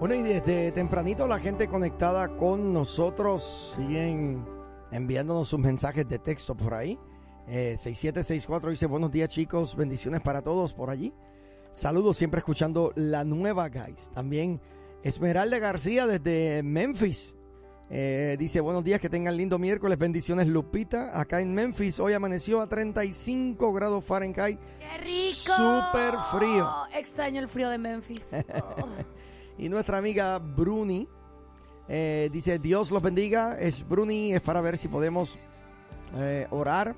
Bueno, y desde tempranito la gente conectada con nosotros siguen enviándonos sus mensajes de texto por ahí. Eh, 6764 dice buenos días chicos, bendiciones para todos por allí. Saludos siempre escuchando la nueva guys. También Esmeralda García desde Memphis. Eh, dice buenos días, que tengan lindo miércoles, bendiciones Lupita. Acá en Memphis hoy amaneció a 35 grados Fahrenheit. ¡Qué rico! Súper frío. Extraño el frío de Memphis. Oh. Y nuestra amiga Bruni eh, dice, Dios los bendiga. Es Bruni, es para ver si podemos eh, orar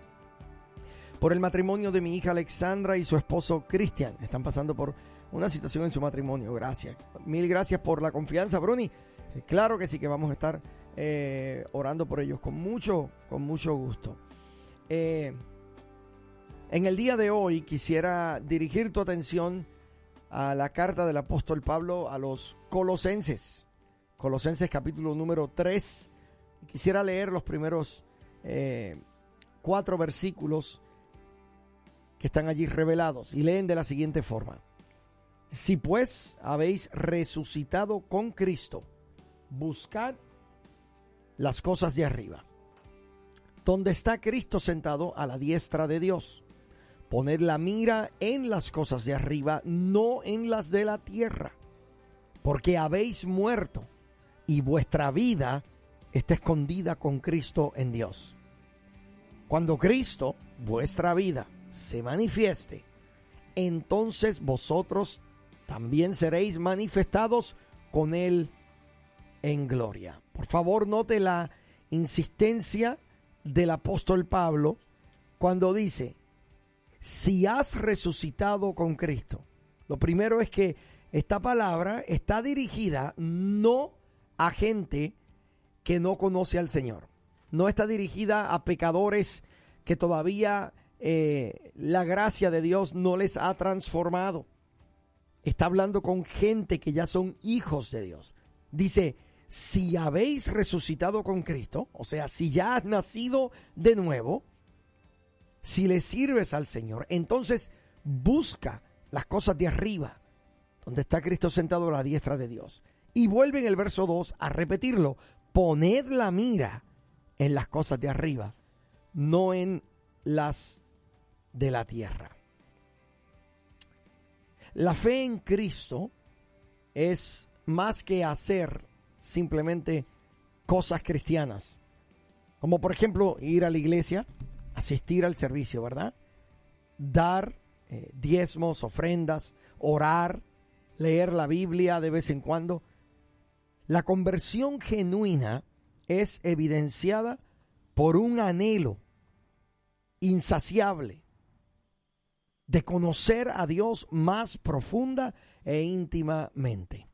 por el matrimonio de mi hija Alexandra y su esposo Cristian. Están pasando por una situación en su matrimonio. Gracias. Mil gracias por la confianza, Bruni. Eh, Claro que sí que vamos a estar orando por ellos con mucho, con mucho gusto. En el día de hoy quisiera dirigir tu atención a la carta del apóstol Pablo a los colosenses. Colosenses capítulo número 3. Quisiera leer los primeros eh, cuatro versículos que están allí revelados y leen de la siguiente forma. Si pues habéis resucitado con Cristo, buscad las cosas de arriba, donde está Cristo sentado a la diestra de Dios. Poned la mira en las cosas de arriba, no en las de la tierra, porque habéis muerto y vuestra vida está escondida con Cristo en Dios. Cuando Cristo, vuestra vida, se manifieste, entonces vosotros también seréis manifestados con Él en gloria. Por favor, note la insistencia del apóstol Pablo cuando dice, si has resucitado con Cristo. Lo primero es que esta palabra está dirigida no a gente que no conoce al Señor. No está dirigida a pecadores que todavía eh, la gracia de Dios no les ha transformado. Está hablando con gente que ya son hijos de Dios. Dice, si habéis resucitado con Cristo, o sea, si ya has nacido de nuevo, si le sirves al Señor, entonces busca las cosas de arriba, donde está Cristo sentado a la diestra de Dios. Y vuelve en el verso 2 a repetirlo, poned la mira en las cosas de arriba, no en las de la tierra. La fe en Cristo es más que hacer simplemente cosas cristianas, como por ejemplo ir a la iglesia, asistir al servicio, ¿verdad? Dar eh, diezmos, ofrendas, orar, leer la Biblia de vez en cuando. La conversión genuina es evidenciada por un anhelo insaciable de conocer a Dios más profunda e íntimamente.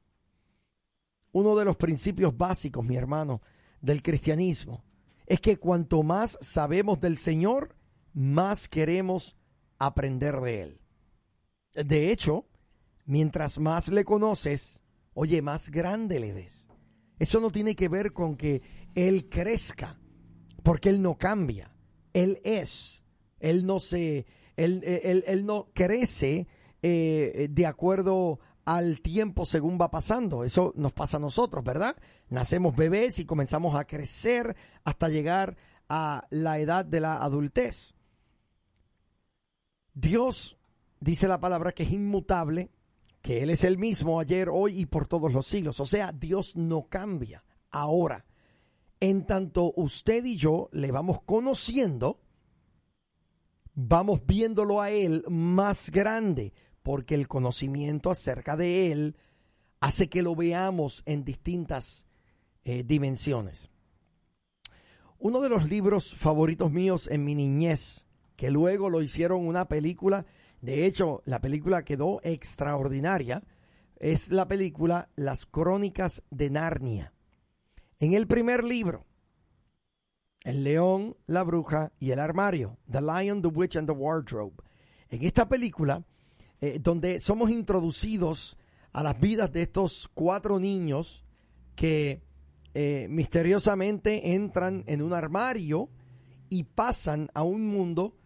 Uno de los principios básicos, mi hermano, del cristianismo es que cuanto más sabemos del Señor, más queremos aprender de Él. De hecho, mientras más le conoces, oye, más grande le ves. Eso no tiene que ver con que Él crezca, porque Él no cambia. Él es. Él no se. Él, él, él no crece eh, de acuerdo al tiempo según va pasando. Eso nos pasa a nosotros, ¿verdad? Nacemos bebés y comenzamos a crecer hasta llegar a la edad de la adultez. Dios dice la palabra que es inmutable, que Él es el mismo ayer, hoy y por todos los siglos. O sea, Dios no cambia. Ahora, en tanto usted y yo le vamos conociendo, vamos viéndolo a Él más grande, porque el conocimiento acerca de Él hace que lo veamos en distintas eh, dimensiones. Uno de los libros favoritos míos en mi niñez, que luego lo hicieron una película, de hecho la película quedó extraordinaria, es la película Las Crónicas de Narnia. En el primer libro, El león, la bruja y el armario, The Lion, the Witch and the Wardrobe. En esta película, eh, donde somos introducidos a las vidas de estos cuatro niños que eh, misteriosamente entran en un armario y pasan a un mundo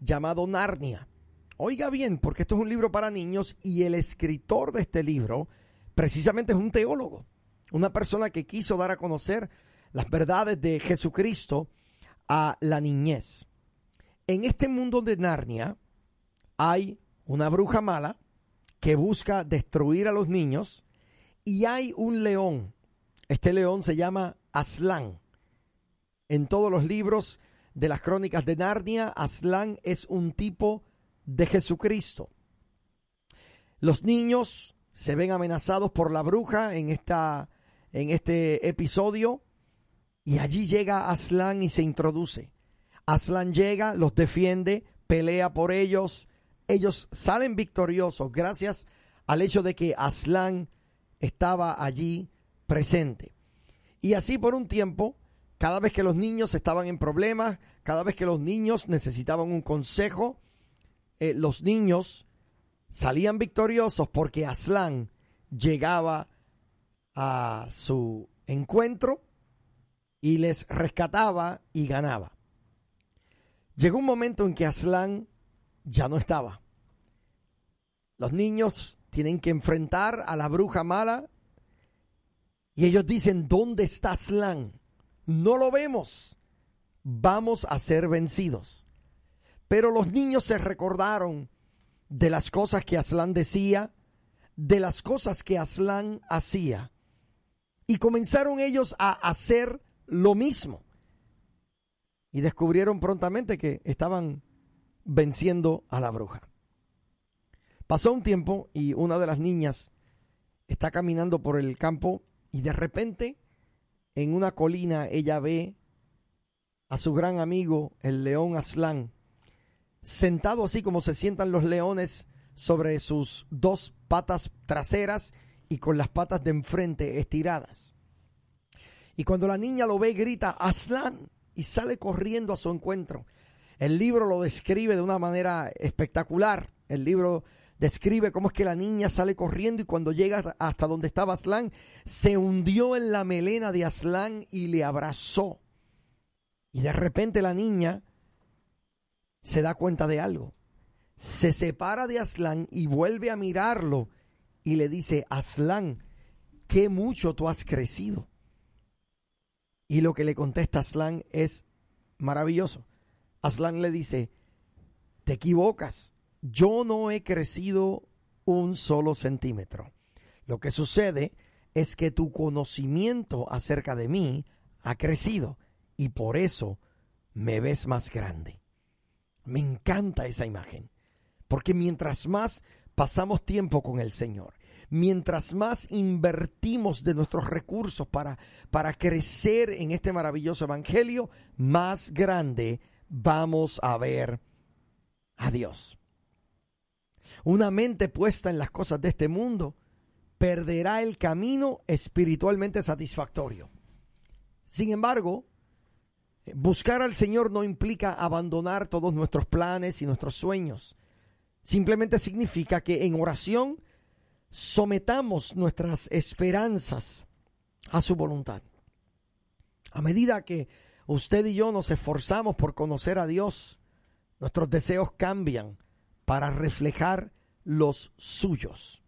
llamado Narnia. Oiga bien, porque esto es un libro para niños y el escritor de este libro precisamente es un teólogo, una persona que quiso dar a conocer las verdades de Jesucristo a la niñez. En este mundo de Narnia hay una bruja mala que busca destruir a los niños y hay un león. Este león se llama Aslan. En todos los libros de las crónicas de Narnia, Aslan es un tipo de Jesucristo. Los niños se ven amenazados por la bruja en, esta, en este episodio y allí llega Aslan y se introduce. Aslan llega, los defiende, pelea por ellos. Ellos salen victoriosos gracias al hecho de que Aslan estaba allí presente. Y así por un tiempo, cada vez que los niños estaban en problemas, cada vez que los niños necesitaban un consejo, eh, los niños salían victoriosos porque Aslan llegaba a su encuentro y les rescataba y ganaba. Llegó un momento en que Aslan ya no estaba. Los niños tienen que enfrentar a la bruja mala y ellos dicen, ¿dónde está Aslan? No lo vemos. Vamos a ser vencidos. Pero los niños se recordaron de las cosas que Aslan decía, de las cosas que Aslan hacía. Y comenzaron ellos a hacer lo mismo. Y descubrieron prontamente que estaban venciendo a la bruja. Pasó un tiempo y una de las niñas está caminando por el campo y de repente en una colina ella ve a su gran amigo el león Aslan sentado así como se sientan los leones sobre sus dos patas traseras y con las patas de enfrente estiradas. Y cuando la niña lo ve grita Aslan y sale corriendo a su encuentro. El libro lo describe de una manera espectacular. El libro describe cómo es que la niña sale corriendo y cuando llega hasta donde estaba Aslan, se hundió en la melena de Aslan y le abrazó. Y de repente la niña se da cuenta de algo. Se separa de Aslan y vuelve a mirarlo y le dice, Aslan, qué mucho tú has crecido. Y lo que le contesta Aslan es maravilloso. Aslan le dice, te equivocas, yo no he crecido un solo centímetro. Lo que sucede es que tu conocimiento acerca de mí ha crecido y por eso me ves más grande. Me encanta esa imagen, porque mientras más pasamos tiempo con el Señor, mientras más invertimos de nuestros recursos para, para crecer en este maravilloso evangelio, más grande vamos a ver a Dios. Una mente puesta en las cosas de este mundo perderá el camino espiritualmente satisfactorio. Sin embargo, buscar al Señor no implica abandonar todos nuestros planes y nuestros sueños. Simplemente significa que en oración sometamos nuestras esperanzas a su voluntad. A medida que usted y yo nos esforzamos por conocer a Dios, nuestros deseos cambian para reflejar los suyos.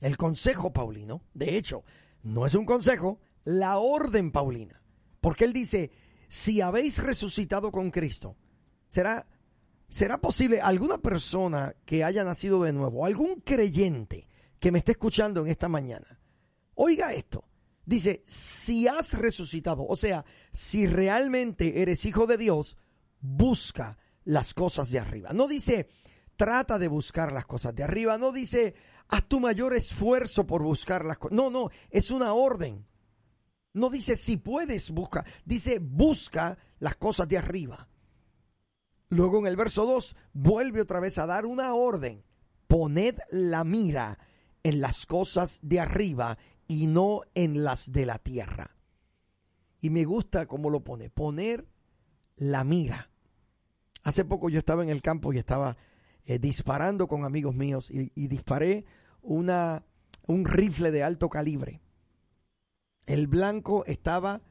El consejo paulino, de hecho, no es un consejo, la orden paulina. Porque él dice, si habéis resucitado con Cristo, será ¿Será posible alguna persona que haya nacido de nuevo, algún creyente que me esté escuchando en esta mañana? Oiga esto. Dice, si has resucitado, o sea, si realmente eres hijo de Dios, busca las cosas de arriba. No dice, trata de buscar las cosas de arriba. No dice, haz tu mayor esfuerzo por buscar las cosas. No, no, es una orden. No dice, si puedes, busca. Dice, busca las cosas de arriba. Luego en el verso 2 vuelve otra vez a dar una orden. Poned la mira en las cosas de arriba y no en las de la tierra. Y me gusta cómo lo pone, poner la mira. Hace poco yo estaba en el campo y estaba eh, disparando con amigos míos y, disparé una, un rifle de alto calibre. El blanco estaba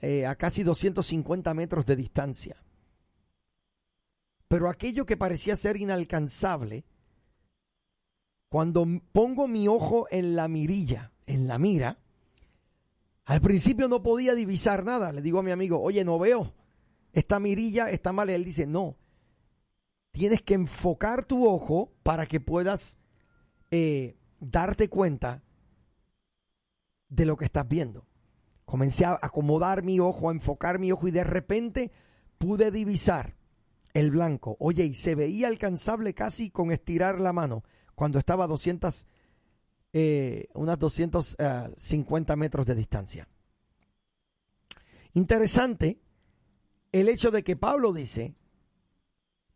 eh, a casi 250 metros de distancia. Pero aquello que parecía ser inalcanzable, cuando pongo mi ojo en la mirilla, en la mira, al principio no podía divisar nada. Le digo a mi amigo, oye, no veo. Esta mirilla está mal. Él dice, no. Tienes que enfocar tu ojo para que puedas eh, darte cuenta de lo que estás viendo. Comencé a acomodar mi ojo, a enfocar mi ojo y de repente pude divisar el blanco. Oye, y se veía alcanzable casi con estirar la mano cuando estaba a 200, eh, unas 250 metros de distancia. Interesante el hecho de que Pablo dice,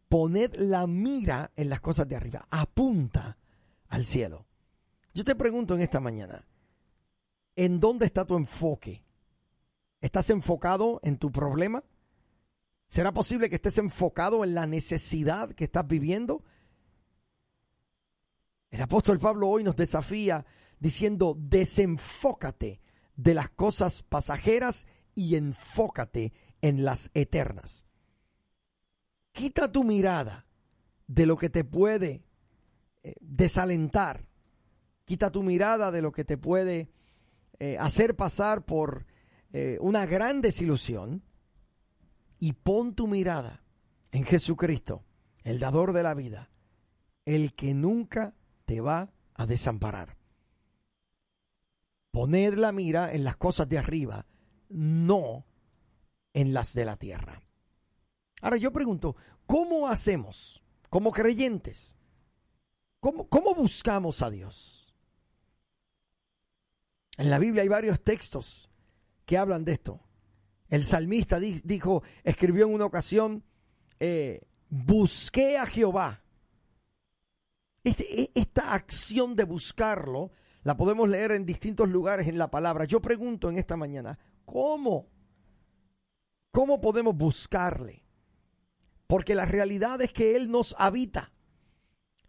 poned la mira en las cosas de arriba, apunta al cielo. Yo te pregunto en esta mañana, ¿en dónde está tu enfoque? ¿Estás enfocado en tu problema? ¿Será posible que estés enfocado en la necesidad que estás viviendo? El apóstol Pablo hoy nos desafía diciendo, desenfócate de las cosas pasajeras y enfócate en las eternas. Quita tu mirada de lo que te puede eh, desalentar. Quita tu mirada de lo que te puede eh, hacer pasar por eh, una gran desilusión y pon tu mirada en Jesucristo, el dador de la vida, el que nunca te va a desamparar. Poned la mira en las cosas de arriba, no en las de la tierra. Ahora yo pregunto, ¿cómo hacemos como creyentes? ¿Cómo, cómo buscamos a Dios? En la Biblia hay varios textos que hablan de esto. El salmista dijo, escribió en una ocasión, eh, busqué a Jehová este, e, esta acción de buscarlo la podemos leer en distintos lugares en la palabra. Yo pregunto en esta mañana, ¿cómo? ¿Cómo podemos buscarle? Porque la realidad es que Él nos habita.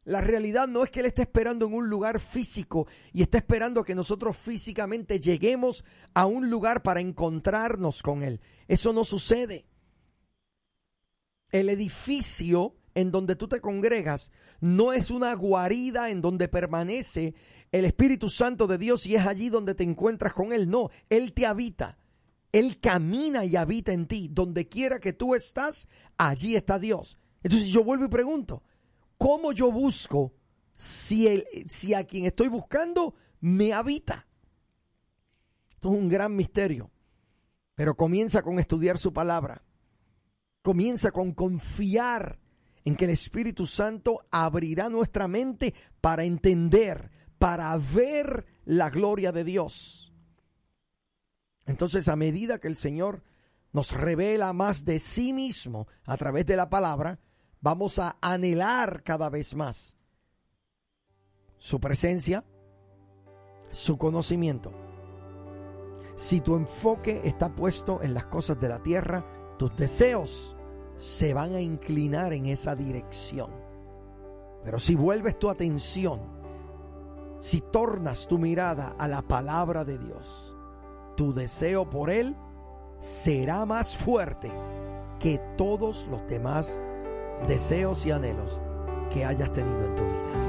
La realidad no es que Él esté esperando en un lugar físico y está esperando que nosotros físicamente lleguemos a un lugar para encontrarnos con Él. Eso no sucede. El edificio en donde tú te congregas no es una guarida en donde permanece el Espíritu Santo de Dios y es allí donde te encuentras con Él. No, Él te habita. Él camina y habita en ti. Donde quiera que tú estás, allí está Dios. Entonces yo vuelvo y pregunto, ¿cómo yo busco si, el, si a quien estoy buscando me habita? Esto es un gran misterio, pero comienza con estudiar su palabra. Comienza con confiar en que el Espíritu Santo abrirá nuestra mente para entender, para ver la gloria de Dios. Entonces, a medida que el Señor nos revela más de sí mismo a través de la palabra, vamos a anhelar cada vez más su presencia, su conocimiento. Si tu enfoque está puesto en las cosas de la tierra, tus deseos se van a inclinar en esa dirección. Pero si vuelves tu atención, si tornas tu mirada a la palabra de Dios, tu deseo por Él será más fuerte que todos los demás deseos y anhelos que hayas tenido en tu vida.